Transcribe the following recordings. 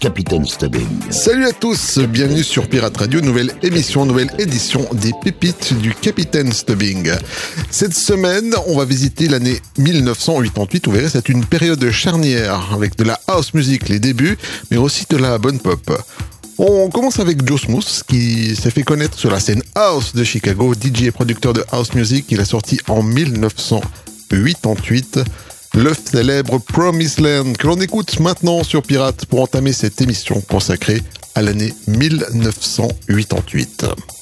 Capitaine Stubbing. Salut à tous, bienvenue sur Pirate Radio, nouvelle émission, nouvelle édition des pépites du Capitaine Stubbing. Cette semaine, on va visiter l'année 1988. Vous verrez, c'est une période charnière avec de la house music, les débuts, mais aussi de la bonne pop. On commence avec Joe Smooth, qui s'est fait connaître sur la scène house de Chicago, DJ et producteur de house music. Il a sorti en 1988 le célèbre Promised Land que l'on écoute maintenant sur Pirate pour entamer cette émission consacrée à l'année 1988.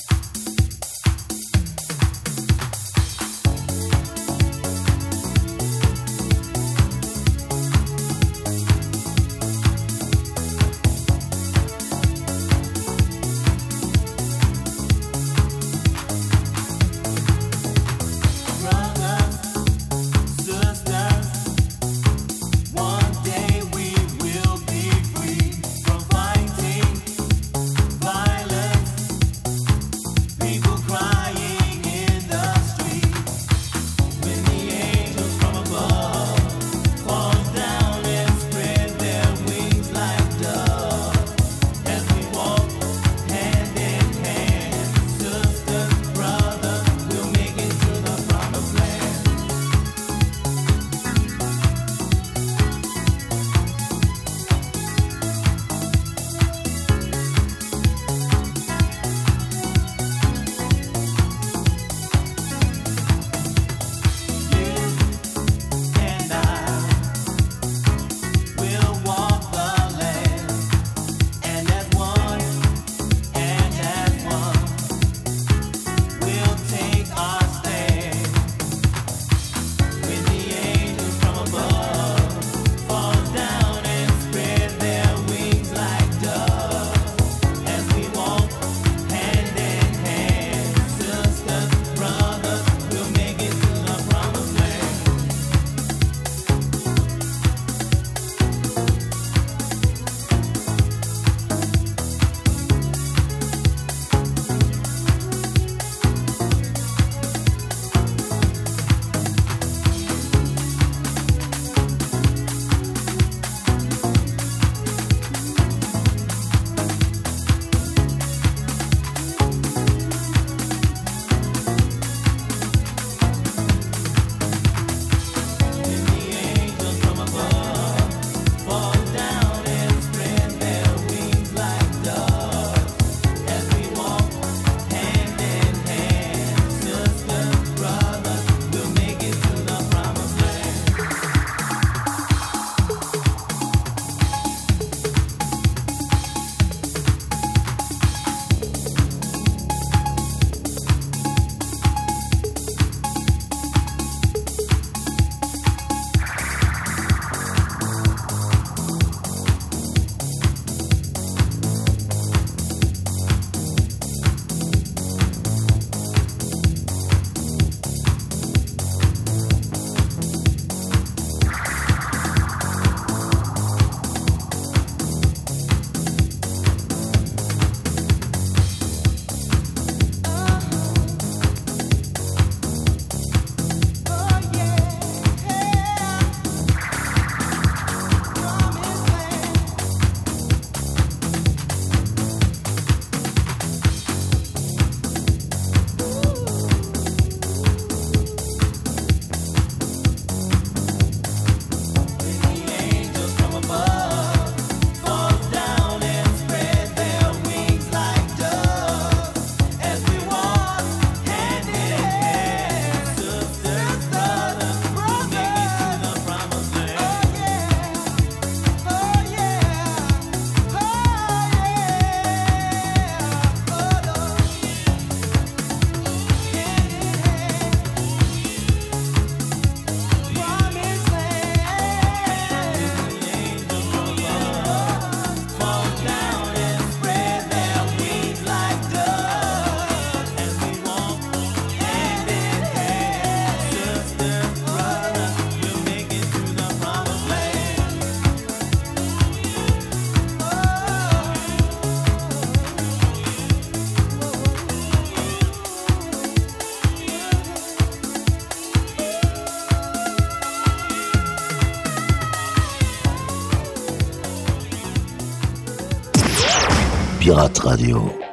Radio.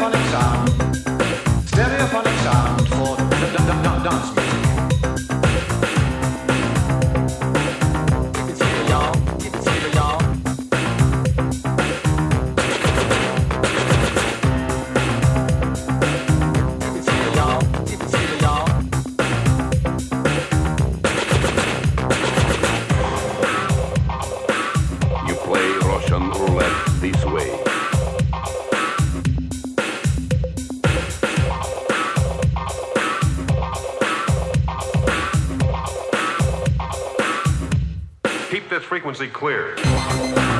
van het zaal. Frequency clear.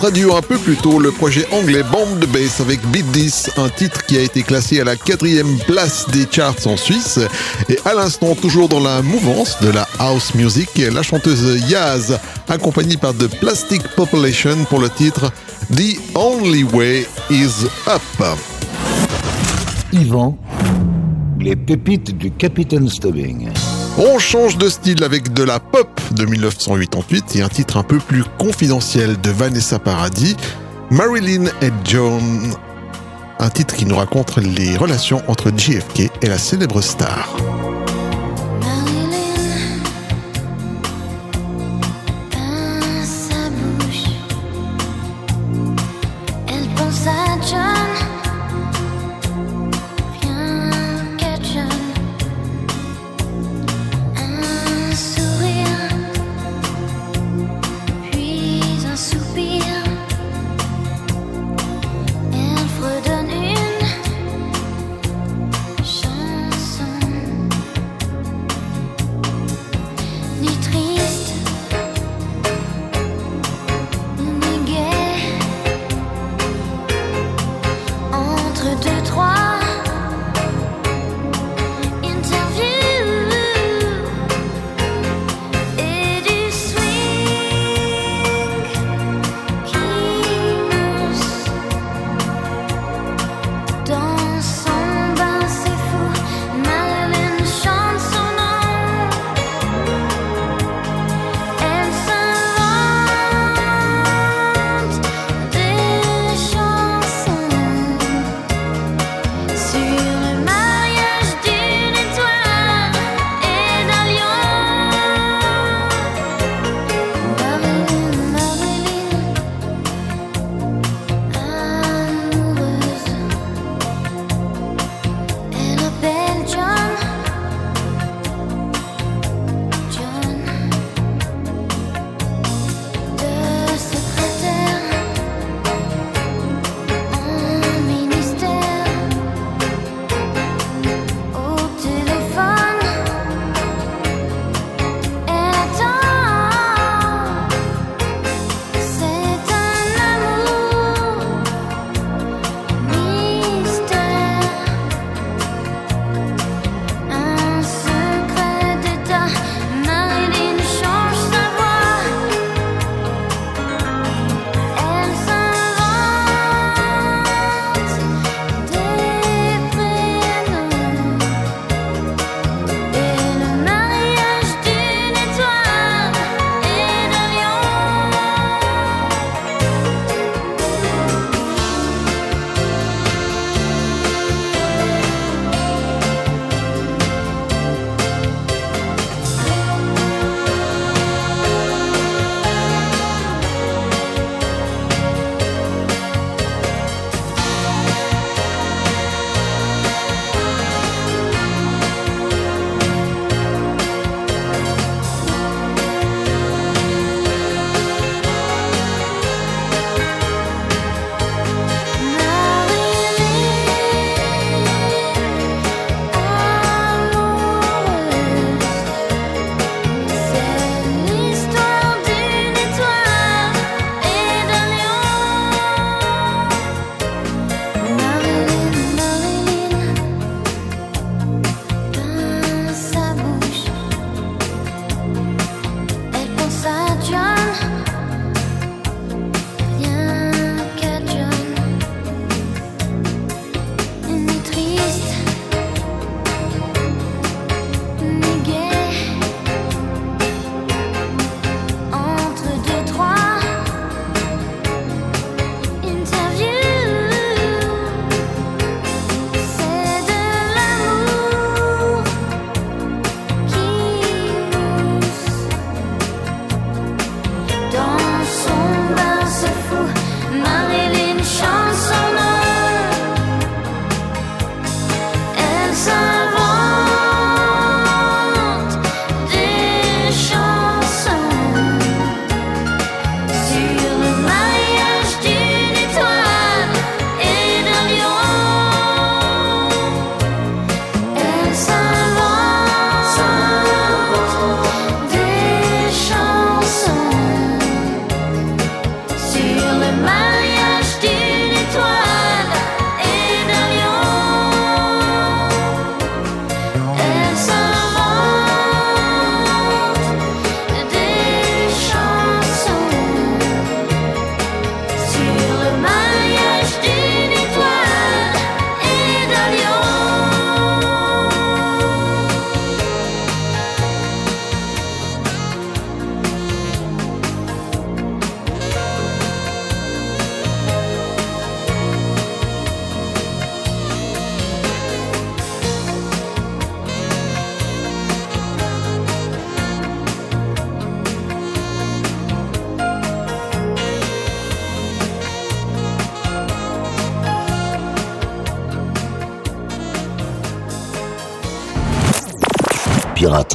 Radio un peu plus tôt, le projet anglais Bomb the Bass avec Beat This, un titre qui a été classé à la quatrième place des charts en Suisse. Et à l'instant, toujours dans la mouvance de la house music, la chanteuse Yaz, accompagnée par The Plastic Population pour le titre The Only Way Is Up. Yvan, les pépites du Capitaine Stubbing. On change de style avec de la pop de 1988 et un titre un peu plus confidentiel de Vanessa Paradis, Marilyn et John. Un titre qui nous raconte les relations entre JFK et la célèbre star.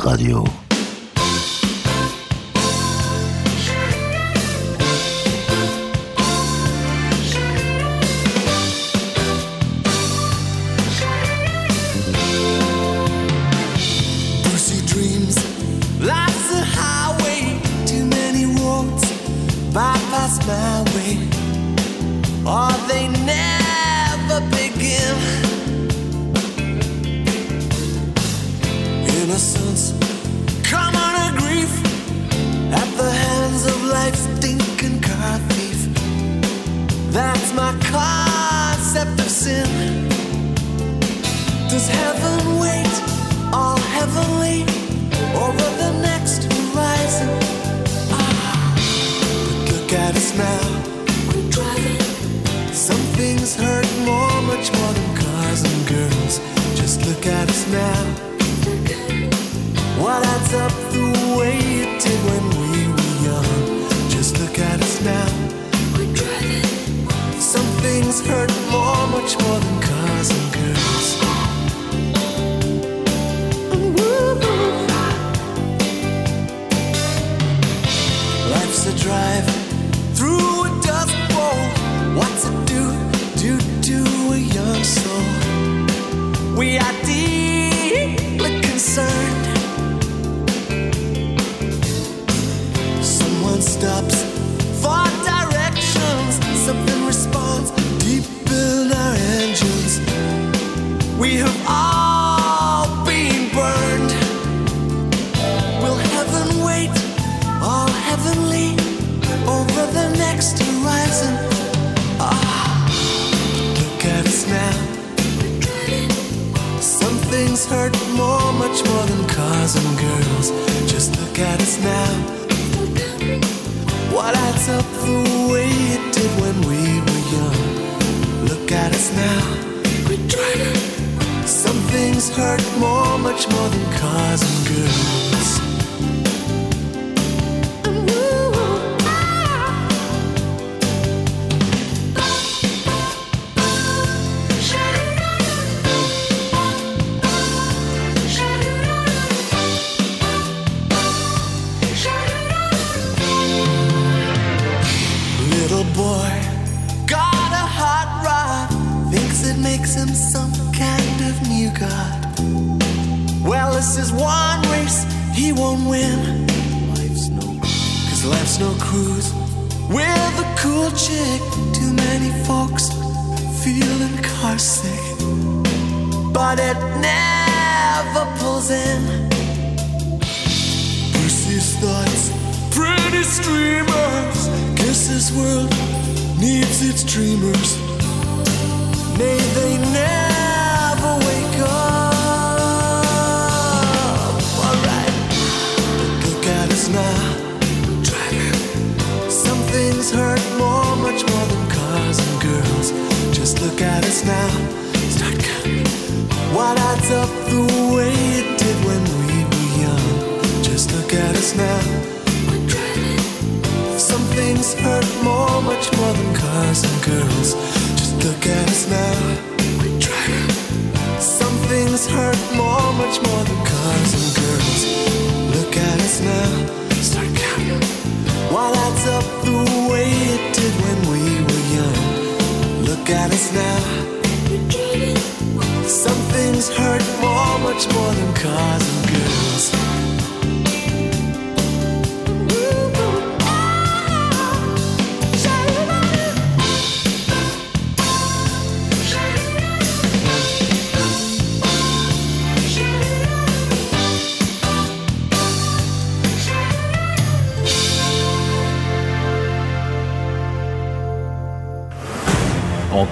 Radio.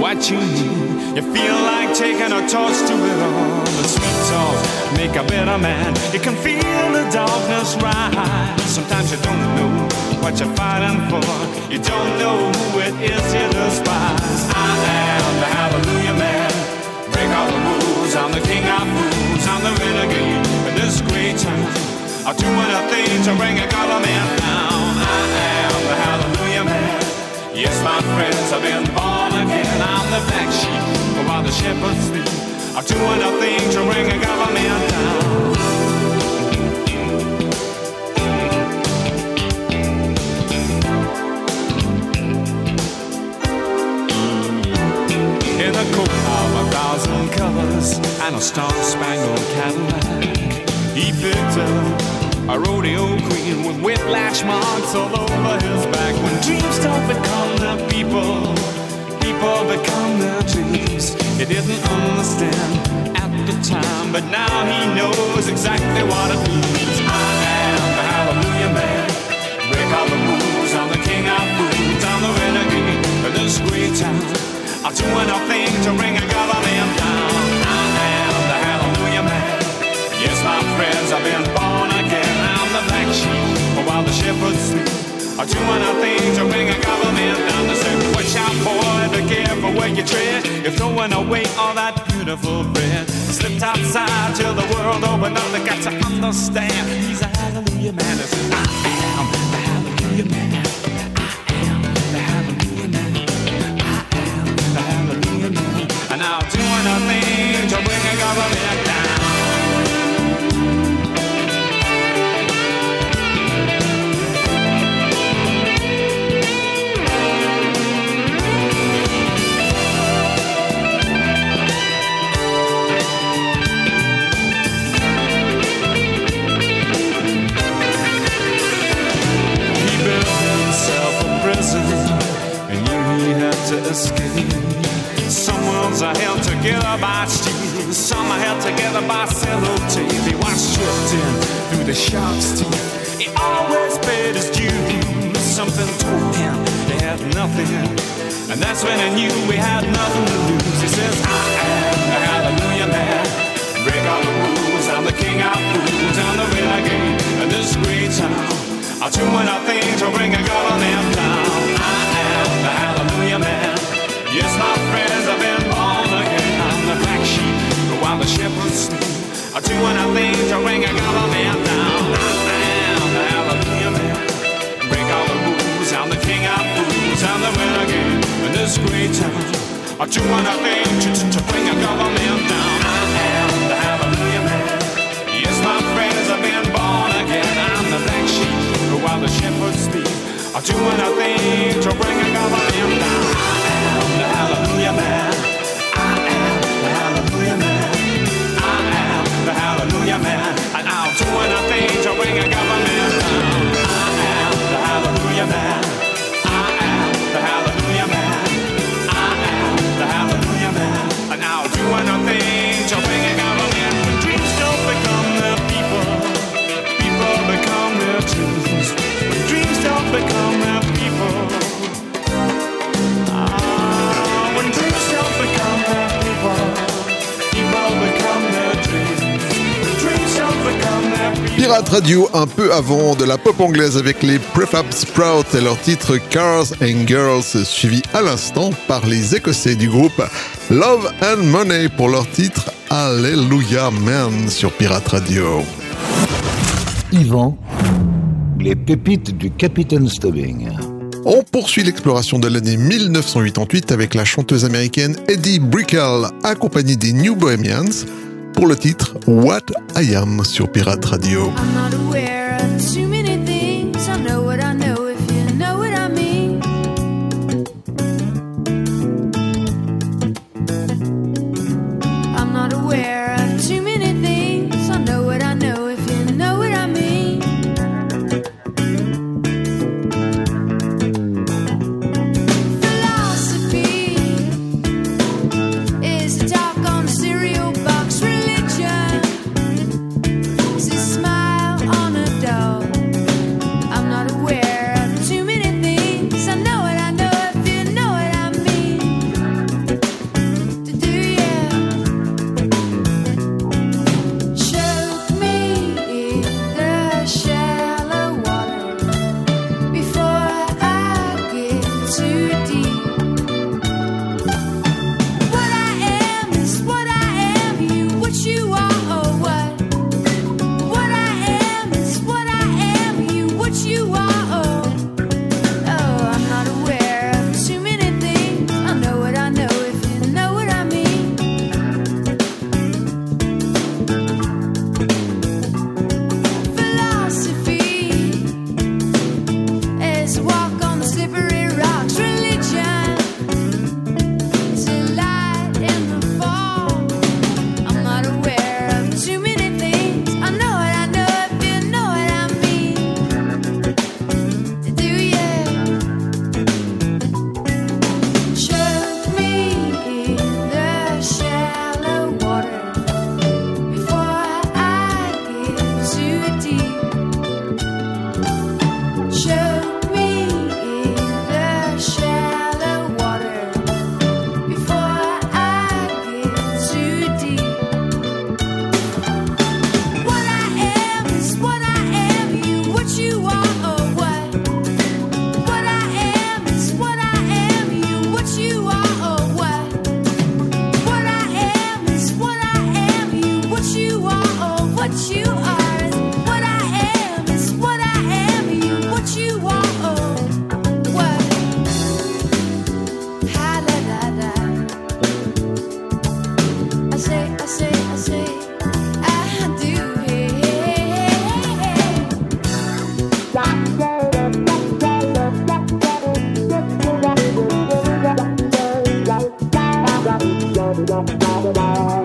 what you need, you feel like taking a toss to it all. The sweet talk make a better man. You can feel the darkness rise. Sometimes you don't know what you're fighting for. You don't know who it is you despise. I am the Hallelujah Man. Break all the rules. I'm the King of Fools. I'm the renegade in this great town. I'm doing a thing to bring a government down. I am the hallelujah man. Yes, my friends, I've been born the black sheep while the shepherds sleep. I'm doing a thing to bring a government down. In the coat of a thousand colors and a star-spangled Cadillac. He picked up a rodeo queen with whiplash marks all over his back. When dreams don't become the people, people become their dreams. He didn't understand at the time, but now he knows exactly what it means. I am the Hallelujah Man. Break all the rules. I'm the king of fools. I'm the renegade of this great town. I'm doing a thing to bring a government down. I am the Hallelujah Man. Yes, my friends, I've been born again. I'm the black sheep while the shepherds sleep. I'm doing a thing to bring a government down. To say, watch out, boy, be careful where you tread. You're throwing away all that beautiful bread. Slipped outside till the world opened up. They got to understand. He's a Hallelujah Man. The man i am the Hallelujah Man. nothing to bring a government Some are held together by steel, some are held together by sellotape. He was shipped in through the shark's teeth. He always paid his dues. Something told him they had nothing, and that's when he knew we had nothing to lose. He says, I am the Hallelujah Man. Break all the rules. I'm the king of fools. I'm the renegade in this great town. I'll do anything to bring a government down. I am the Hallelujah Man. Yes, my friends, I've been the shepherds sleep. I do anything to bring a government down. I am the hallelujah man. Break all the rules. I'm the king of fools. I'm the renegade in this great town. I do anything to, to, to bring a government down. I am the hallelujah man. Yes, my friends, I've been born again. I'm the black sheep, while the shepherds sleep. I do anything to bring a government down Radio un peu avant de la pop anglaise avec les Prefab Sprouts et leur titre Cars and Girls suivi à l'instant par les Écossais du groupe Love and Money pour leur titre Hallelujah Man sur Pirate Radio. Yvan, les pépites du Capitaine Stubbing. On poursuit l'exploration de l'année 1988 avec la chanteuse américaine Eddie Brickell, accompagnée des New Bohemians, pour le titre What I Am sur Pirate Radio. da da da da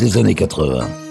des années 80.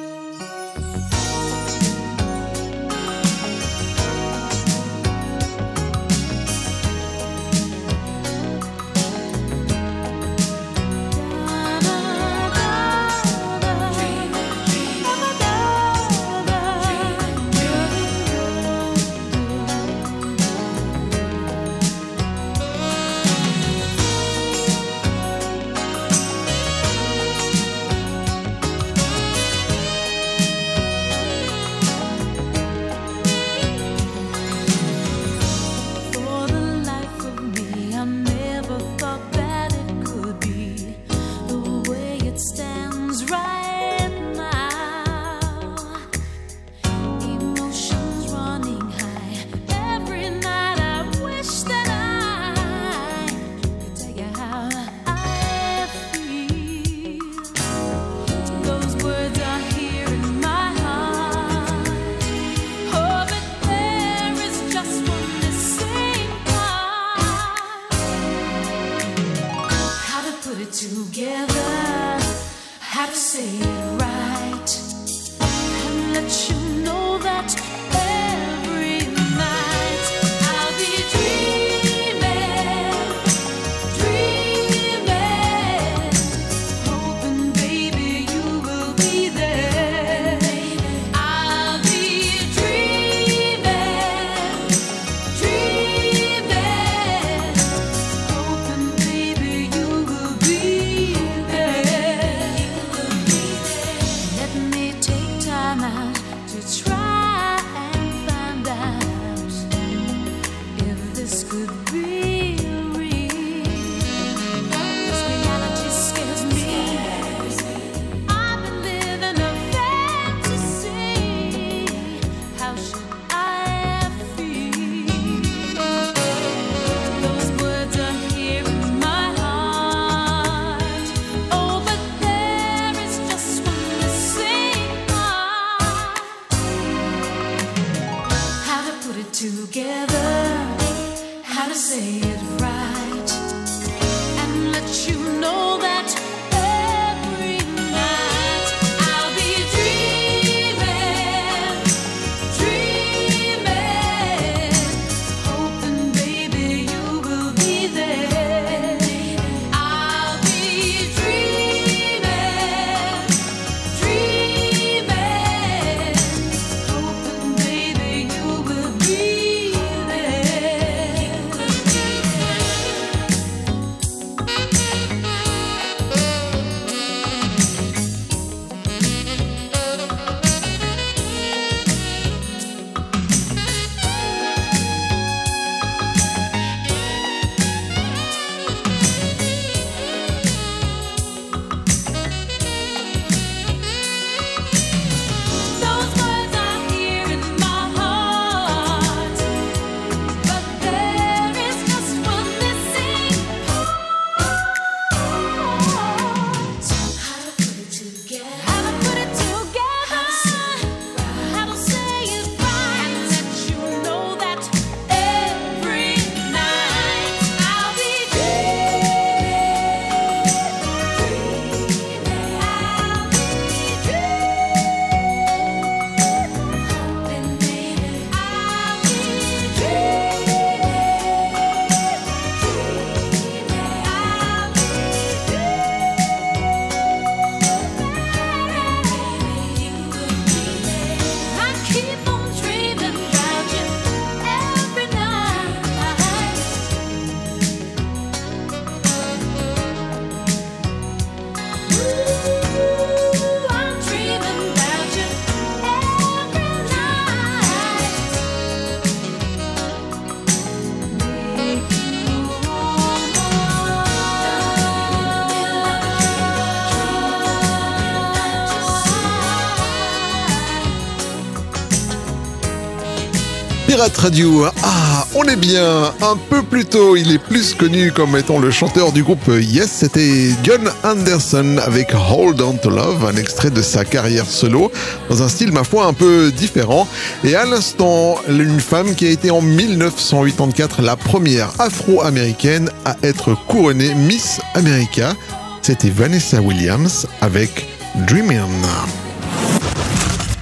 Radio. Ah, on est bien. Un peu plus tôt, il est plus connu comme étant le chanteur du groupe Yes. C'était John Anderson avec Hold On to Love, un extrait de sa carrière solo, dans un style, ma foi, un peu différent. Et à l'instant, une femme qui a été en 1984 la première afro-américaine à être couronnée Miss America. C'était Vanessa Williams avec Dreaming.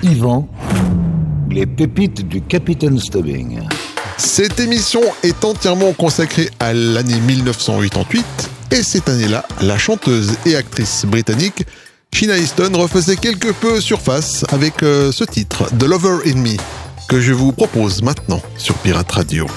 Yvan les pépites du Capitaine Stubbing. Cette émission est entièrement consacrée à l'année 1988 et cette année-là, la chanteuse et actrice britannique Sheena Easton refaisait quelque peu surface avec euh, ce titre, The Lover in Me, que je vous propose maintenant sur Pirate Radio.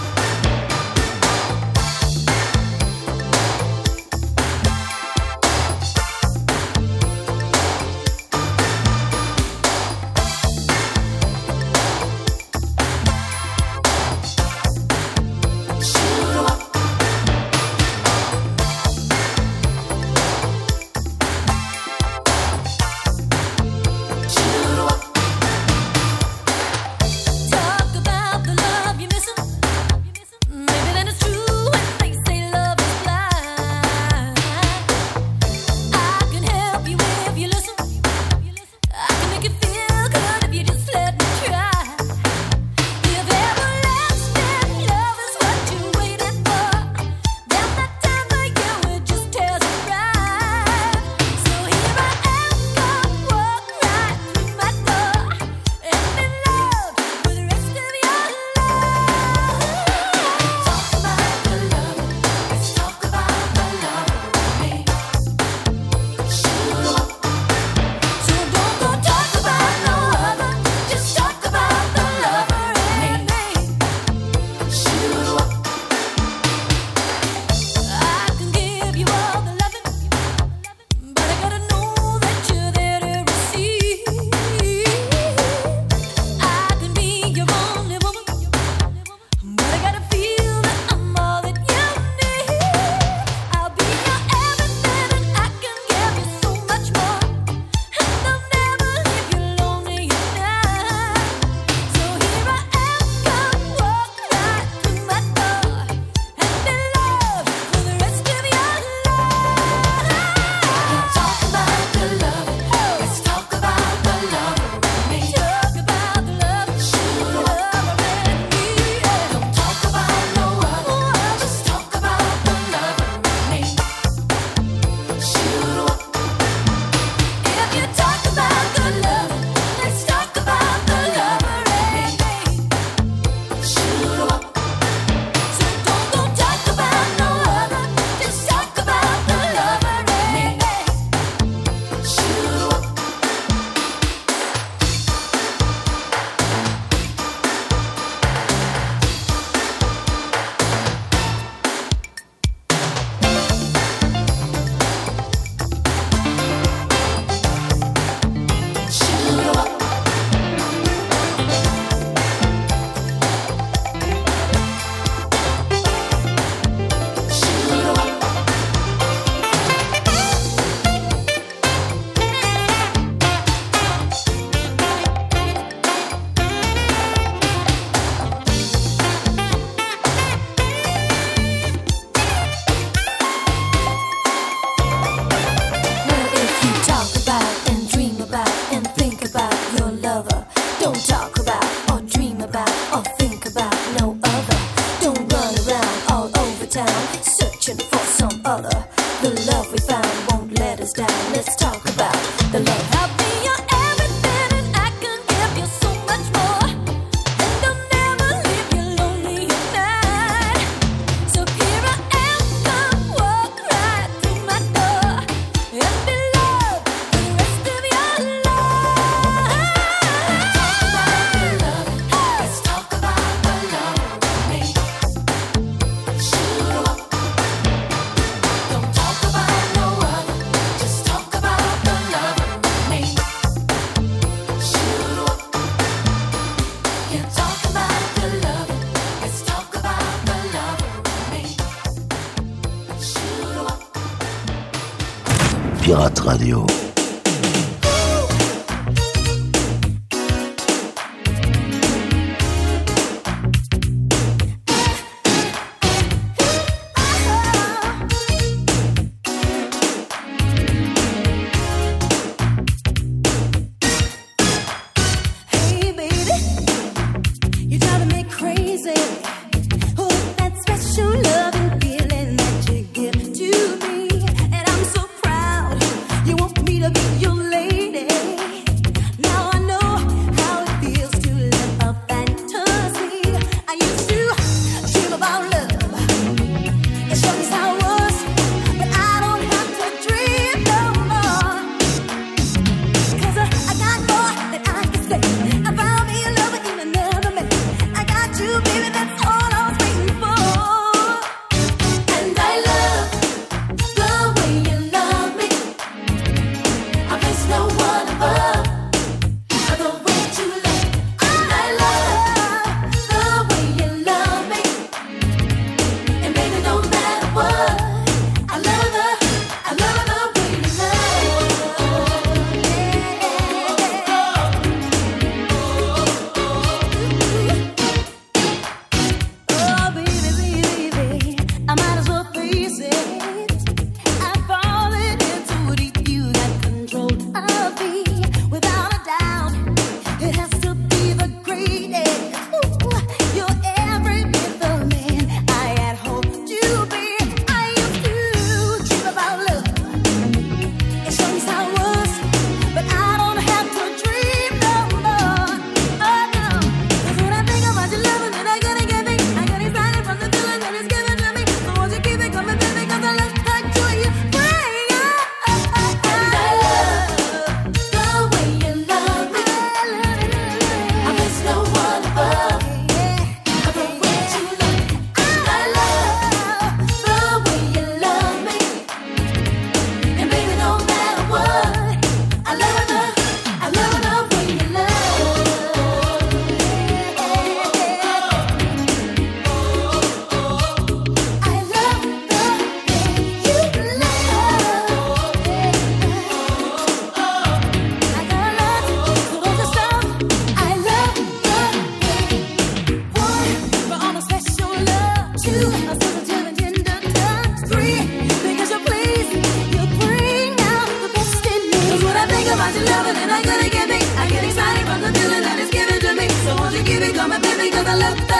I love that.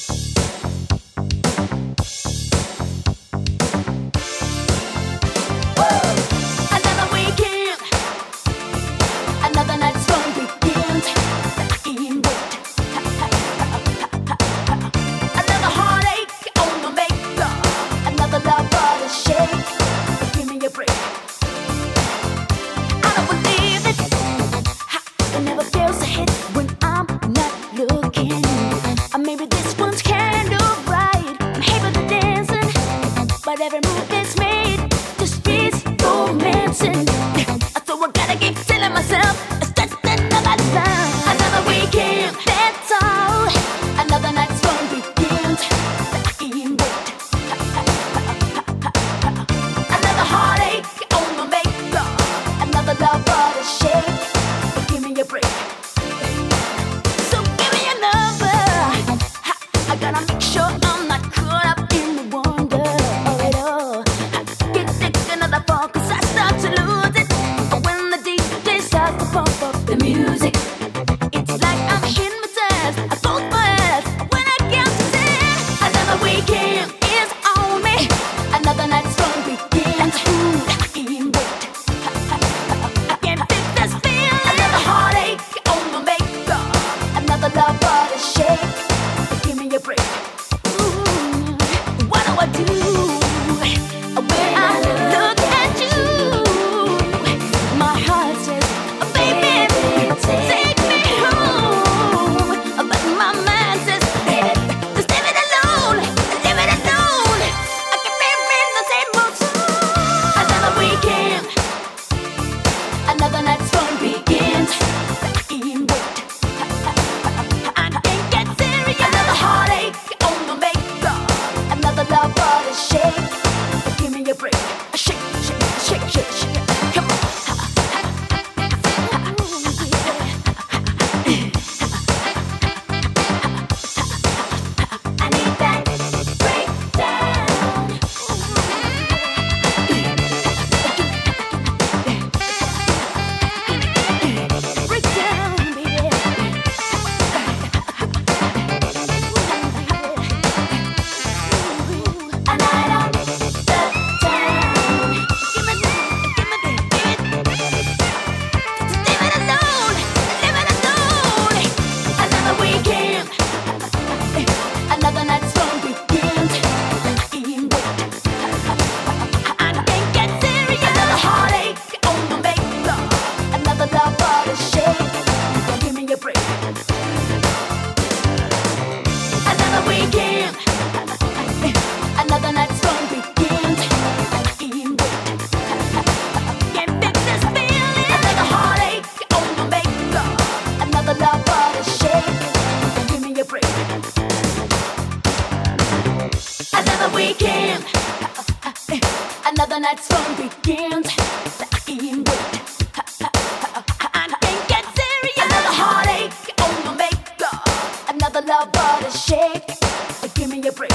Give me a break.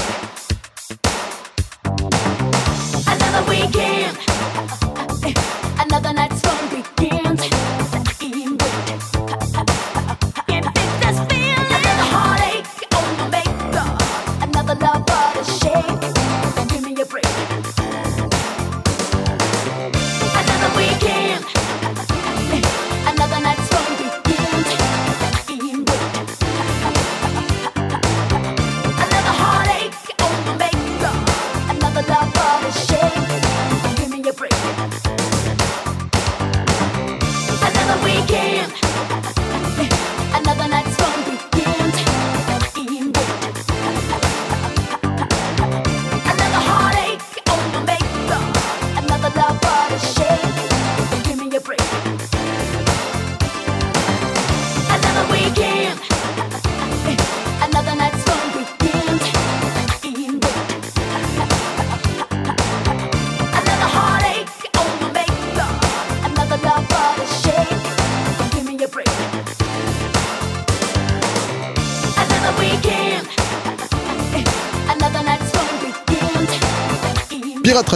Another weekend.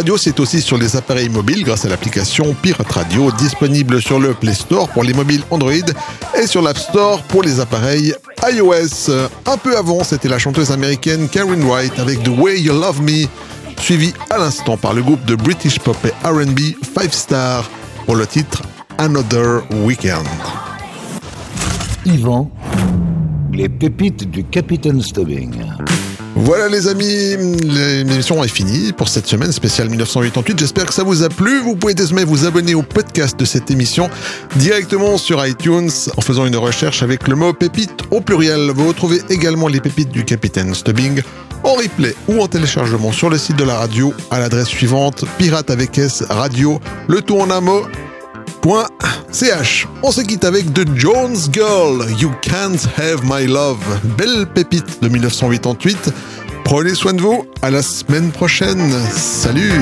Radio, c'est aussi sur les appareils mobiles grâce à l'application Pirate Radio disponible sur le Play Store pour les mobiles Android et sur l'App Store pour les appareils iOS. Un peu avant, c'était la chanteuse américaine Karen White avec The Way You Love Me, suivi à l'instant par le groupe de British Pop et RB Five Star pour le titre Another Weekend. Yvan, les pépites du Capitaine Stubbing. Voilà les amis, l'émission est finie pour cette semaine spéciale 1988. J'espère que ça vous a plu. Vous pouvez désormais vous abonner au podcast de cette émission directement sur iTunes en faisant une recherche avec le mot pépite au pluriel. Vous retrouvez également les pépites du capitaine Stubbing en replay ou en téléchargement sur le site de la radio à l'adresse suivante pirate avec S radio, le tout en un mot. .ch. On se quitte avec The Jones Girl, You Can't Have My Love. Belle pépite de 1988. Prenez soin de vous. À la semaine prochaine. Salut.